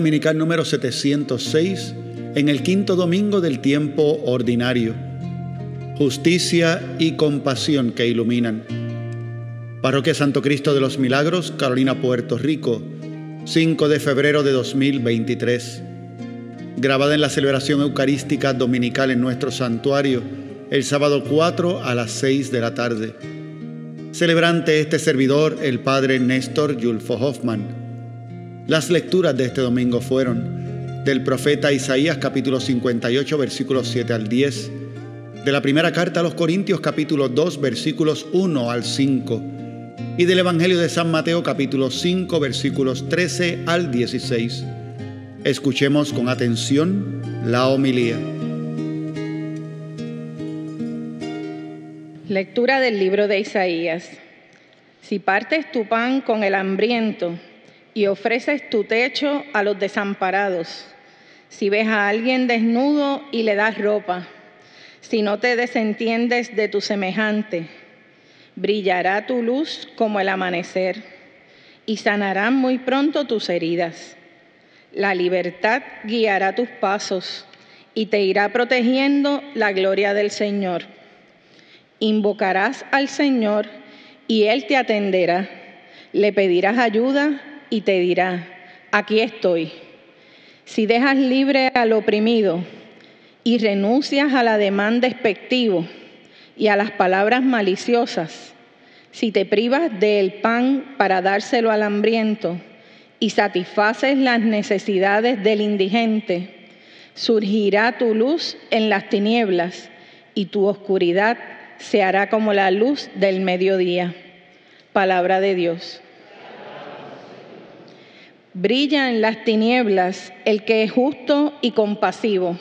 Dominical número 706 en el quinto domingo del tiempo ordinario. Justicia y compasión que iluminan. Parroquia Santo Cristo de los Milagros, Carolina, Puerto Rico, 5 de febrero de 2023. Grabada en la celebración eucarística dominical en nuestro santuario, el sábado 4 a las 6 de la tarde. Celebrante este servidor, el padre Néstor Yulfo Hoffman. Las lecturas de este domingo fueron del profeta Isaías capítulo 58 versículos 7 al 10, de la primera carta a los Corintios capítulo 2 versículos 1 al 5 y del Evangelio de San Mateo capítulo 5 versículos 13 al 16. Escuchemos con atención la homilía. Lectura del libro de Isaías. Si partes tu pan con el hambriento y ofreces tu techo a los desamparados, si ves a alguien desnudo y le das ropa, si no te desentiendes de tu semejante, brillará tu luz como el amanecer y sanarán muy pronto tus heridas. La libertad guiará tus pasos y te irá protegiendo la gloria del Señor Invocarás al Señor y Él te atenderá. Le pedirás ayuda y te dirá, aquí estoy. Si dejas libre al oprimido y renuncias a la demanda despectivo y a las palabras maliciosas, si te privas del pan para dárselo al hambriento y satisfaces las necesidades del indigente, surgirá tu luz en las tinieblas y tu oscuridad se hará como la luz del mediodía. Palabra de Dios. Brilla en las tinieblas el que es justo y compasivo.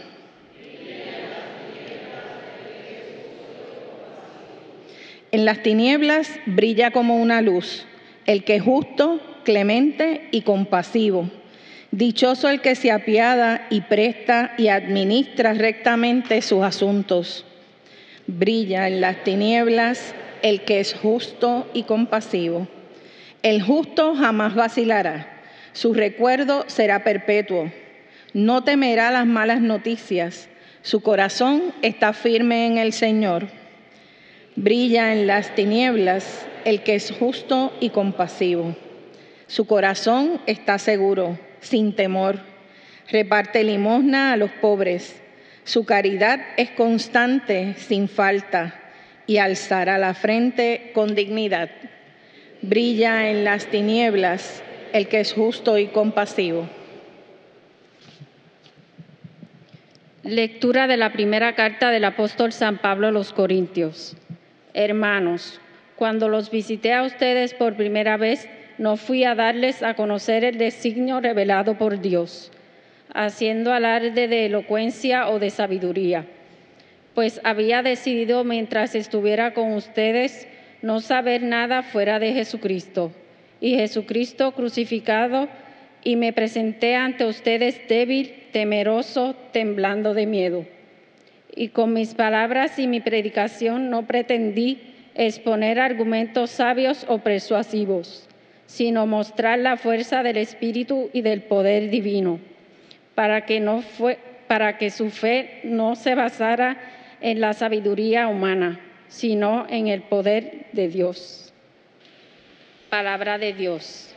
En las tinieblas brilla como una luz el que es justo, clemente y compasivo. Dichoso el que se apiada y presta y administra rectamente sus asuntos. Brilla en las tinieblas el que es justo y compasivo. El justo jamás vacilará, su recuerdo será perpetuo. No temerá las malas noticias, su corazón está firme en el Señor. Brilla en las tinieblas el que es justo y compasivo. Su corazón está seguro, sin temor. Reparte limosna a los pobres su caridad es constante, sin falta, y alzará la frente con dignidad. Brilla en las tinieblas el que es justo y compasivo. Lectura de la primera carta del apóstol San Pablo a los Corintios. Hermanos, cuando los visité a ustedes por primera vez, no fui a darles a conocer el designio revelado por Dios haciendo alarde de elocuencia o de sabiduría, pues había decidido mientras estuviera con ustedes no saber nada fuera de Jesucristo y Jesucristo crucificado, y me presenté ante ustedes débil, temeroso, temblando de miedo. Y con mis palabras y mi predicación no pretendí exponer argumentos sabios o persuasivos, sino mostrar la fuerza del Espíritu y del poder divino para que, no para que su fe no se basara en la sabiduría humana, sino en el poder de Dios. Palabra de Dios.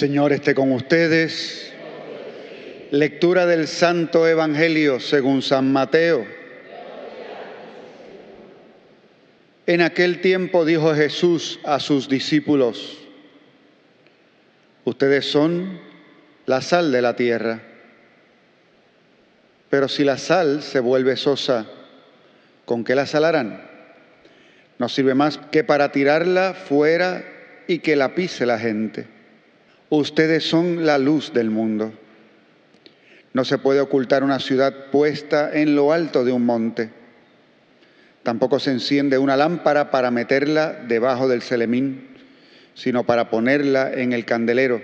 Señor esté con ustedes. Lectura del Santo Evangelio según San Mateo. En aquel tiempo dijo Jesús a sus discípulos, ustedes son la sal de la tierra, pero si la sal se vuelve sosa, ¿con qué la salarán? No sirve más que para tirarla fuera y que la pise la gente. Ustedes son la luz del mundo. No se puede ocultar una ciudad puesta en lo alto de un monte. Tampoco se enciende una lámpara para meterla debajo del celemín, sino para ponerla en el candelero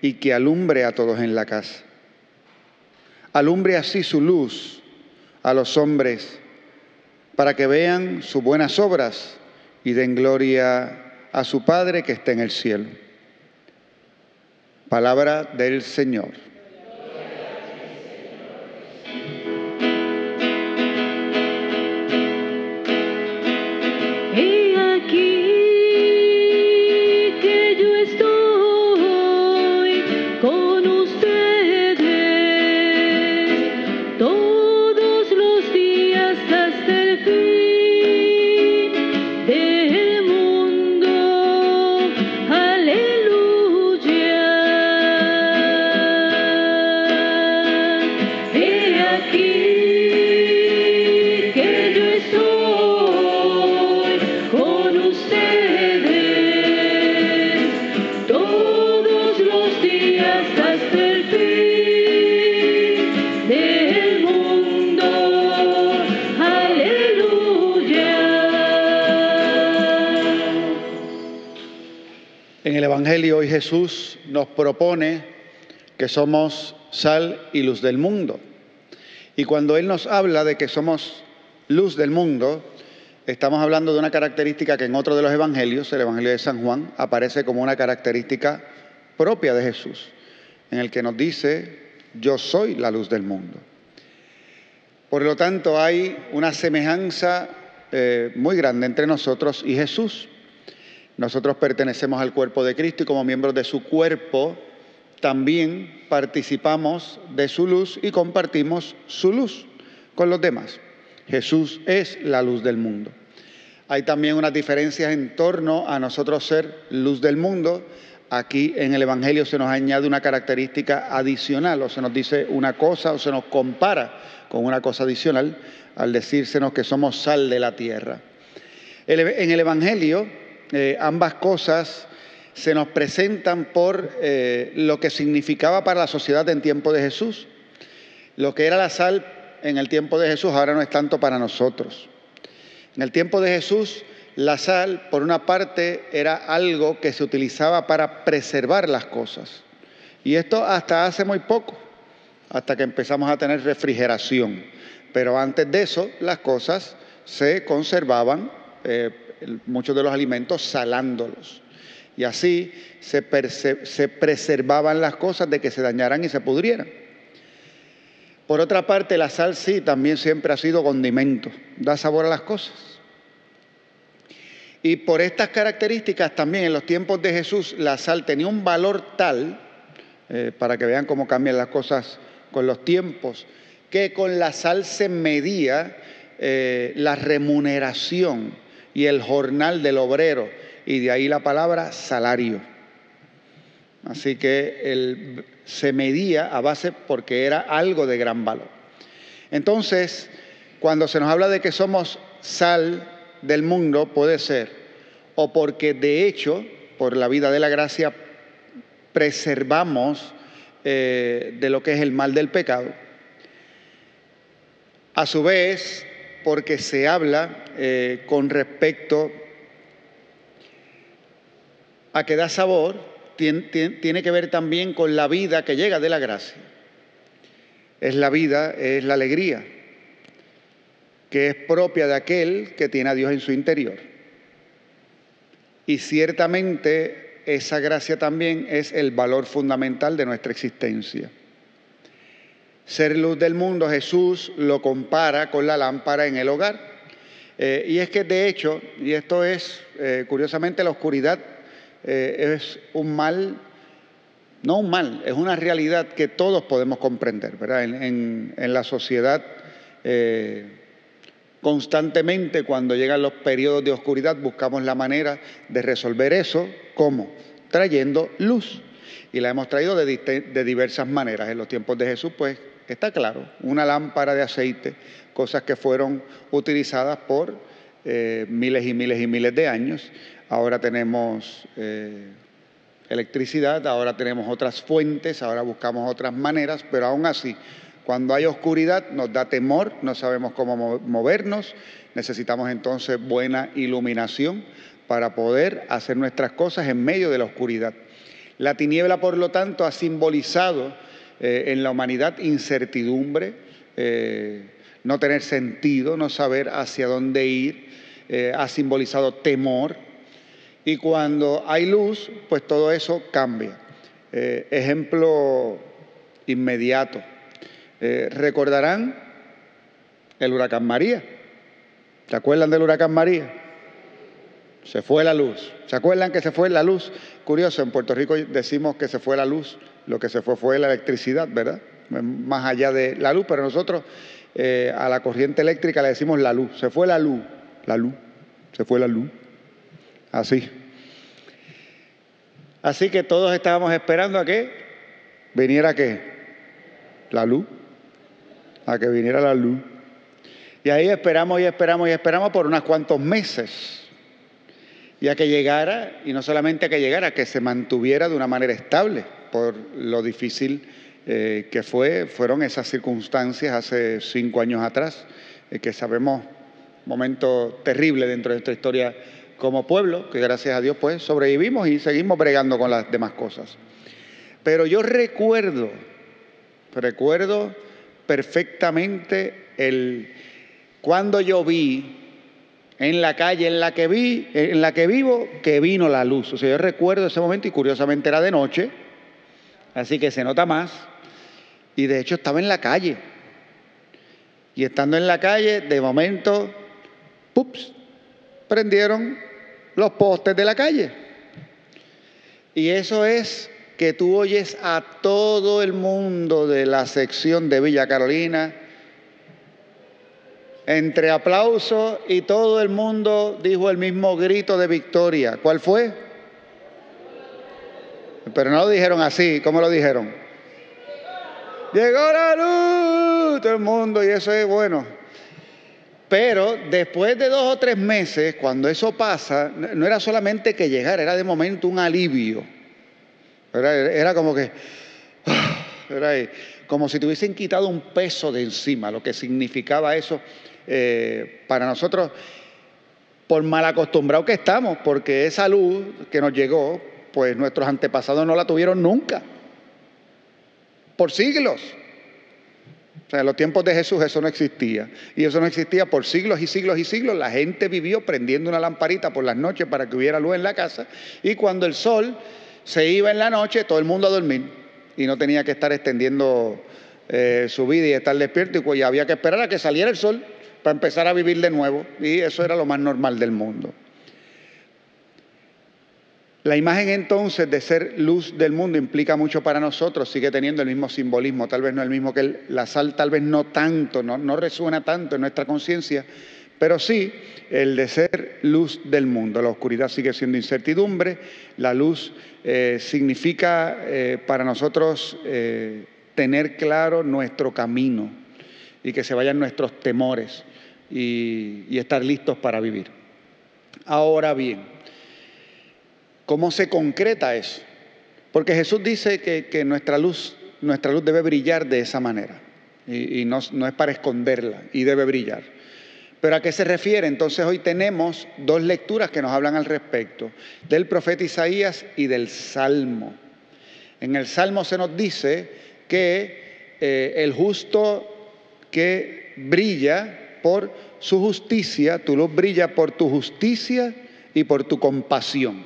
y que alumbre a todos en la casa. Alumbre así su luz a los hombres para que vean sus buenas obras y den gloria a su Padre que está en el cielo. Palabra del Señor. Evangelio hoy Jesús nos propone que somos sal y luz del mundo. Y cuando Él nos habla de que somos luz del mundo, estamos hablando de una característica que en otro de los Evangelios, el Evangelio de San Juan, aparece como una característica propia de Jesús, en el que nos dice, yo soy la luz del mundo. Por lo tanto, hay una semejanza eh, muy grande entre nosotros y Jesús. Nosotros pertenecemos al cuerpo de Cristo y como miembros de su cuerpo también participamos de su luz y compartimos su luz con los demás. Jesús es la luz del mundo. Hay también unas diferencias en torno a nosotros ser luz del mundo. Aquí en el Evangelio se nos añade una característica adicional, o se nos dice una cosa o se nos compara con una cosa adicional al decírsenos que somos sal de la tierra. En el Evangelio eh, ambas cosas se nos presentan por eh, lo que significaba para la sociedad en tiempo de Jesús. Lo que era la sal en el tiempo de Jesús ahora no es tanto para nosotros. En el tiempo de Jesús, la sal, por una parte, era algo que se utilizaba para preservar las cosas. Y esto hasta hace muy poco, hasta que empezamos a tener refrigeración. Pero antes de eso, las cosas se conservaban, eh, muchos de los alimentos, salándolos. Y así se, preservaban las cosas de que se dañaran y se pudrieran. Por otra parte, la sal sí también siempre ha sido condimento, da sabor a las cosas. Y por estas características también en los tiempos de Jesús la sal tenía un valor tal, eh, para que vean cómo cambian las cosas con los tiempos, que con la sal se medía eh, la remuneración y el jornal del obrero, y de ahí la palabra salario. Así que el- se medía a base porque era algo de gran valor. Entonces, cuando se nos habla de que somos sal del mundo, puede ser o porque de hecho, por la vida de la gracia, preservamos eh, de lo que es el mal del pecado. A su vez, porque se habla eh, con respecto a que da sabor, tien- tien- tiene que ver también con la vida que llega de la gracia. Es la vida, es la alegría, que es propia de aquel que tiene a Dios en su interior. Y ciertamente esa gracia también es el valor fundamental de nuestra existencia. Ser luz del mundo, Jesús lo compara con la lámpara en el hogar. Eh, y es que de hecho, y esto es, eh, curiosamente, la oscuridad eh, es un mal, no un mal, es una realidad que todos podemos comprender, ¿verdad? En, la sociedad, constantemente cuando llegan los periodos de oscuridad buscamos la manera de resolver eso, ¿cómo? Trayendo luz. Y la hemos traído de, de diversas maneras. En los tiempos de Jesús, pues, está claro, una lámpara de aceite, cosas que fueron utilizadas por eh, miles y miles y miles de años. Ahora tenemos eh, electricidad, ahora tenemos otras fuentes, ahora buscamos otras maneras, pero aún así, cuando hay oscuridad nos da temor, no sabemos cómo mo- movernos, necesitamos entonces buena iluminación para poder hacer nuestras cosas en medio de la oscuridad. La tiniebla, por lo tanto, ha simbolizado eh, en la humanidad incertidumbre, eh, no tener sentido, no saber hacia dónde ir, eh, ha simbolizado temor, y cuando hay luz, pues todo eso cambia. Ejemplo inmediato. Recordarán el huracán María. ¿Se acuerdan del huracán María? Se fue la luz. ¿Se acuerdan que se fue la luz? Curioso, en Puerto Rico decimos que se fue la luz. Lo que se fue fue la electricidad, ¿verdad? Más allá de la luz, pero nosotros eh, a la corriente eléctrica le decimos la luz. Se fue la luz. La luz. Se fue la luz. Así. Así que todos estábamos esperando a que viniera qué? La luz. A que viniera la luz. Y ahí esperamos y esperamos y esperamos por unos cuantos meses. Y a que llegara, y no solamente a que llegara, que se mantuviera de una manera estable, por lo difícil eh, que fue, fueron esas circunstancias hace cinco años atrás, eh, que sabemos, momento terrible dentro de nuestra historia como pueblo, que gracias a Dios pues sobrevivimos y seguimos bregando con las demás cosas. Pero yo recuerdo, recuerdo perfectamente el cuando yo vi en la calle en la que vi, en la que vivo, que vino la luz. O sea, yo recuerdo ese momento y curiosamente era de noche, así que se nota más. Y de hecho estaba en la calle. Y estando en la calle, de momento, ¡pups! prendieron los postes de la calle. Y eso es que tú oyes a todo el mundo de la sección de Villa Carolina, entre aplausos y todo el mundo dijo el mismo grito de victoria. ¿Cuál fue? Pero no lo dijeron así, ¿cómo lo dijeron? Llegó la luz, todo el mundo, y eso es bueno. Pero después de dos o tres meses, cuando eso pasa, no era solamente que llegara, era de momento un alivio. Era, como que, era como si te hubiesen quitado un peso de encima, lo que significaba eso eh, para nosotros, por mal acostumbrados que estamos, porque esa luz que nos llegó, pues nuestros antepasados no la tuvieron nunca, por siglos. O sea, en los tiempos de Jesús eso no existía. Y eso no existía por siglos y siglos y siglos. La gente vivió prendiendo una lamparita por las noches para que hubiera luz en la casa. Y cuando el sol se iba en la noche, todo el mundo a dormir. Y no tenía que estar extendiendo eh, su vida y estar despierto. Y pues había que esperar a que saliera el sol para empezar a vivir de nuevo. Y eso era lo más normal del mundo. La imagen entonces de ser luz del mundo implica mucho para nosotros, sigue teniendo el mismo simbolismo, tal vez no el mismo que la sal, tal vez no tanto, no, no resuena tanto en nuestra conciencia, pero sí el de ser luz del mundo. La oscuridad sigue siendo incertidumbre, la luz eh, significa eh, para nosotros eh, tener claro nuestro camino y que se vayan nuestros temores y, estar listos para vivir. Ahora bien, ¿Cómo se concreta eso? Porque Jesús dice que, nuestra, luz, nuestra luz debe brillar de esa manera. Y, no es para esconderla, y debe brillar. Pero ¿a qué se refiere? Entonces hoy tenemos dos lecturas que nos hablan al respecto, del profeta Isaías y del Salmo. En el Salmo se nos dice que eh, el justo que brilla por su justicia, tu luz brilla por tu justicia y por tu compasión.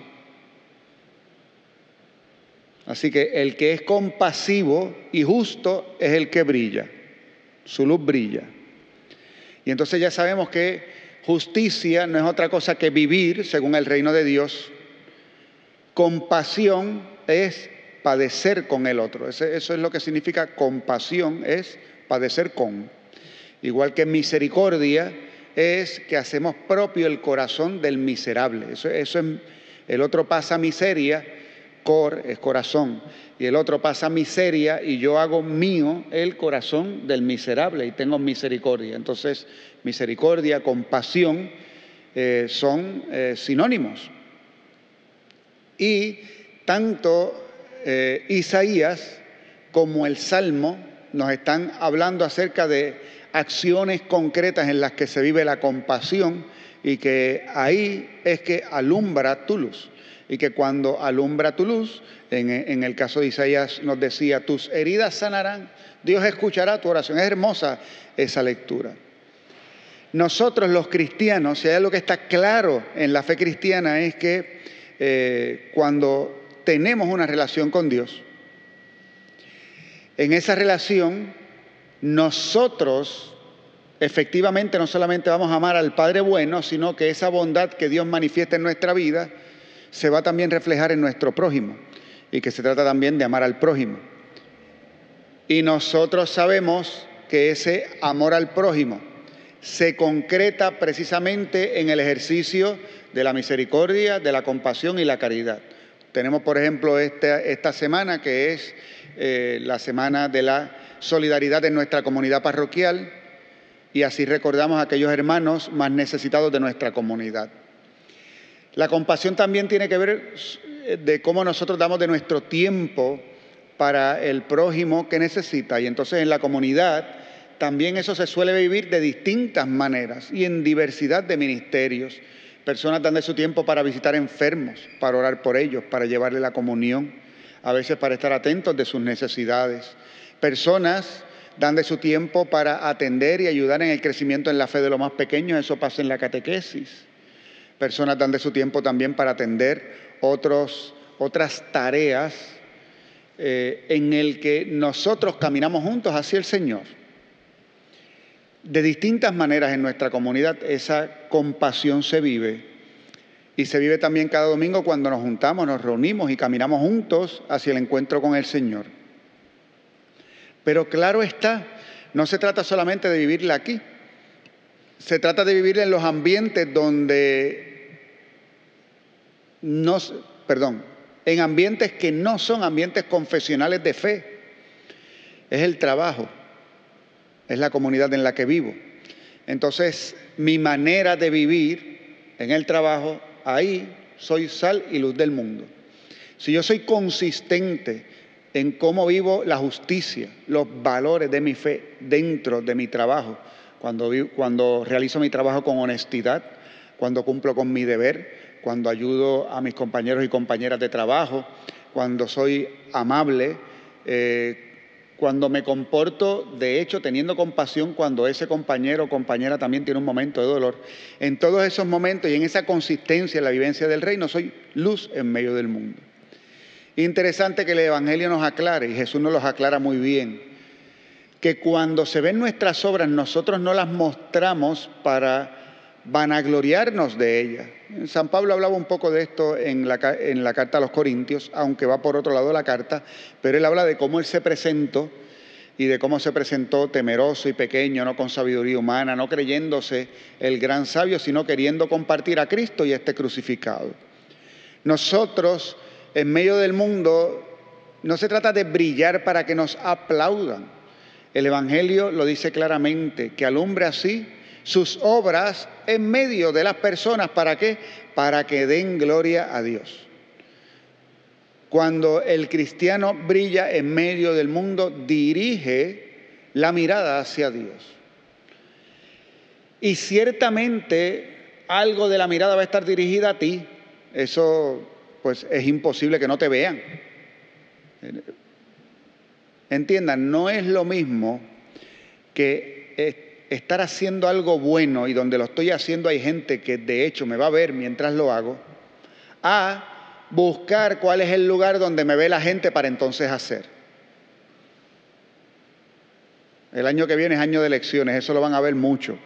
Así que el que es compasivo y justo es el que brilla, su luz brilla. Y entonces ya sabemos que justicia no es otra cosa que vivir según el reino de Dios. Compasión es padecer con el otro. Eso es lo que significa compasión, es padecer con. Igual que misericordia es que hacemos propio el corazón del miserable. Eso, es, el otro pasa miseria, cor es corazón, y el otro pasa miseria y yo hago mío el corazón del miserable y tengo misericordia. Entonces, misericordia, compasión eh, son eh, sinónimos. Y tanto eh, Isaías como el Salmo nos están hablando acerca de acciones concretas en las que se vive la compasión y que ahí es que alumbra tu luz. Y que cuando alumbra tu luz, en, en, el caso de Isaías nos decía, tus heridas sanarán, Dios escuchará tu oración. Es hermosa esa lectura. Nosotros los cristianos, si hay algo que está claro en la fe cristiana, es que eh, cuando tenemos una relación con Dios, en esa relación nosotros efectivamente no solamente vamos a amar al Padre bueno, sino que esa bondad que Dios manifiesta en nuestra vida se va también a reflejar en nuestro prójimo y que se trata también de amar al prójimo. Y nosotros sabemos que ese amor al prójimo se concreta precisamente en el ejercicio de la misericordia, de la compasión y la caridad. Tenemos, por ejemplo, esta, semana que es eh, la semana de la solidaridad en nuestra comunidad parroquial y así recordamos a aquellos hermanos más necesitados de nuestra comunidad. La compasión también tiene que ver eh, de cómo nosotros damos de nuestro tiempo para el prójimo que necesita y entonces en la comunidad también eso se suele vivir de distintas maneras y en diversidad de ministerios. Personas dan de su tiempo para visitar enfermos, para orar por ellos, para llevarle la comunión, a veces para estar atentos de sus necesidades. Personas dan de su tiempo para atender y ayudar en el crecimiento en la fe de los más pequeños, eso pasa en la catequesis. Personas dan de su tiempo también para atender otras tareas eh, en el que nosotros caminamos juntos hacia el Señor. De distintas maneras en nuestra comunidad esa compasión se vive y se vive también cada domingo cuando nos juntamos, nos reunimos y caminamos juntos hacia el encuentro con el Señor. Pero claro está, no se trata solamente de vivirla aquí, se trata de vivir en los ambientes donde no, perdón, en ambientes que no son ambientes confesionales de fe. Es el trabajo, es la comunidad en la que vivo. Entonces, mi manera de vivir en el trabajo, ahí soy sal y luz del mundo. Si yo soy consistente en cómo vivo la justicia, los valores de mi fe dentro de mi trabajo, cuando, cuando realizo mi trabajo con honestidad, cuando cumplo con mi deber, cuando ayudo a mis compañeros y compañeras de trabajo, cuando soy amable, eh, cuando me comporto, de hecho, teniendo compasión cuando ese compañero o compañera también tiene un momento de dolor. En todos esos momentos y en esa consistencia en la vivencia del reino, soy luz en medio del mundo. Interesante que el Evangelio nos aclare, y Jesús nos los aclara muy bien, que cuando se ven nuestras obras, nosotros no las mostramos para vanagloriarnos de ellas. San Pablo hablaba un poco de esto en la, en la, carta a los Corintios, aunque va por otro lado la carta, pero él habla de cómo él se presentó y de cómo se presentó temeroso y pequeño, no con sabiduría humana, no creyéndose el gran sabio, sino queriendo compartir a Cristo y a este crucificado. Nosotros, en medio del mundo, no se trata de brillar para que nos aplaudan. El Evangelio lo dice claramente, que alumbre así sus obras en medio de las personas. ¿Para qué? Para que den gloria a Dios. Cuando el cristiano brilla en medio del mundo, dirige la mirada hacia Dios. Y ciertamente algo de la mirada va a estar dirigida a ti. Eso pues es imposible que no te vean. Entiendan, no es lo mismo que estar haciendo algo bueno y donde lo estoy haciendo hay gente que de hecho me va a ver mientras lo hago, a buscar cuál es el lugar donde me ve la gente para entonces hacer. El año que viene es año de elecciones, eso lo van a ver mucho.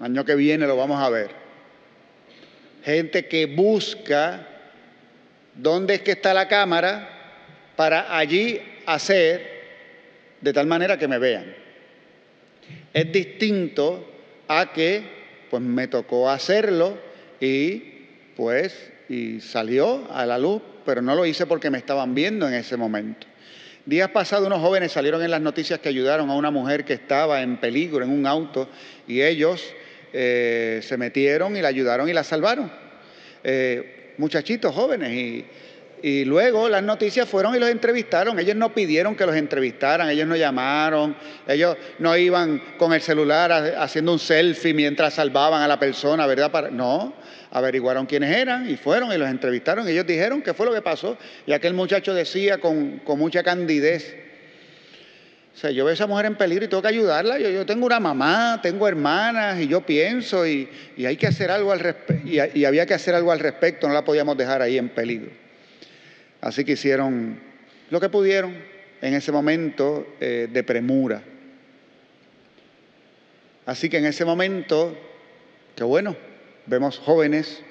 Año que viene lo vamos a ver. Gente que busca dónde es que está la cámara para allí hacer de tal manera que me vean. Es distinto a que pues me tocó hacerlo y pues y salió a la luz, pero no lo hice porque me estaban viendo en ese momento. Días pasados unos jóvenes salieron en las noticias que ayudaron a una mujer que estaba en peligro en un auto y ellos eh, se metieron y la ayudaron y la salvaron. Eh, muchachitos jóvenes y, y luego las noticias fueron y los entrevistaron. Ellos no pidieron que los entrevistaran, ellos no llamaron, ellos no iban con el celular haciendo un selfie mientras salvaban a la persona, ¿verdad? Para, no, averiguaron quiénes eran y fueron y los entrevistaron. Ellos dijeron qué fue lo que pasó. Y aquel muchacho decía con, con mucha candidez, o sea, yo veo a esa mujer en peligro y tengo que ayudarla. Yo, tengo una mamá, tengo hermanas y yo pienso y, hay que hacer algo al respecto. Y, había que hacer algo al respecto, no la podíamos dejar ahí en peligro. Así que hicieron lo que pudieron en ese momento eh, de premura. Así que en ese momento, qué bueno, vemos jóvenes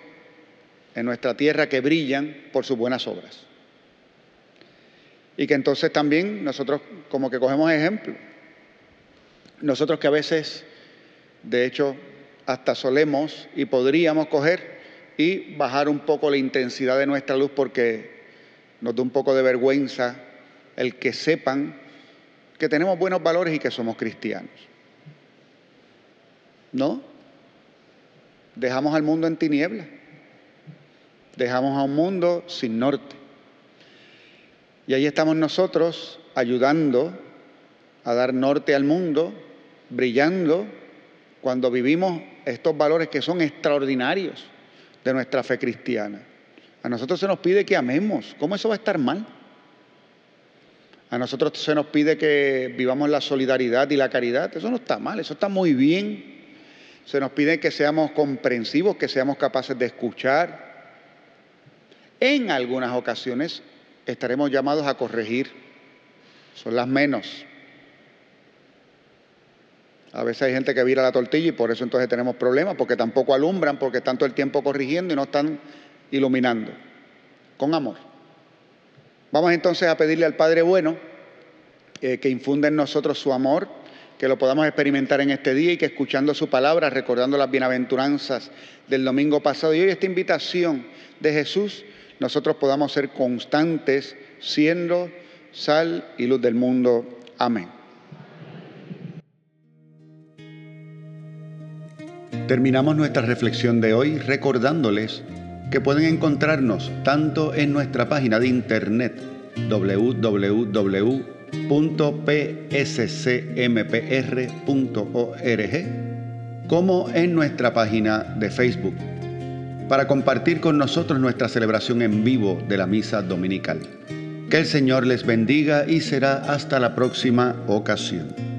en nuestra tierra que brillan por sus buenas obras. Y que entonces también nosotros como que cogemos ejemplo. Nosotros que a veces, de hecho, hasta solemos y podríamos coger y bajar un poco la intensidad de nuestra luz porque nos da un poco de vergüenza el que sepan que tenemos buenos valores y que somos cristianos. ¿No? Dejamos al mundo en tinieblas. Dejamos a un mundo sin norte. Y ahí estamos nosotros ayudando a dar norte al mundo, brillando cuando vivimos estos valores que son extraordinarios de nuestra fe cristiana. A nosotros se nos pide que amemos. ¿Cómo eso va a estar mal? A nosotros se nos pide que vivamos la solidaridad y la caridad. Eso no está mal, eso está muy bien. Se nos pide que seamos comprensivos, que seamos capaces de escuchar. En algunas ocasiones estaremos llamados a corregir. Son las menos. A veces hay gente que vira la tortilla y por eso entonces tenemos problemas, porque tampoco alumbran, porque están todo el tiempo corrigiendo y no están iluminando, con amor. Vamos entonces a pedirle al Padre Bueno eh, que infunda en nosotros su amor, que lo podamos experimentar en este día y que escuchando su palabra, recordando las bienaventuranzas del domingo pasado y hoy esta invitación de Jesús, nosotros podamos ser constantes siendo sal y luz del mundo. Amén. Terminamos nuestra reflexión de hoy recordándoles que pueden encontrarnos tanto en nuestra página de internet www.pscmpr.org como en nuestra página de Facebook para compartir con nosotros nuestra celebración en vivo de la misa dominical. Que el Señor les bendiga y será hasta la próxima ocasión.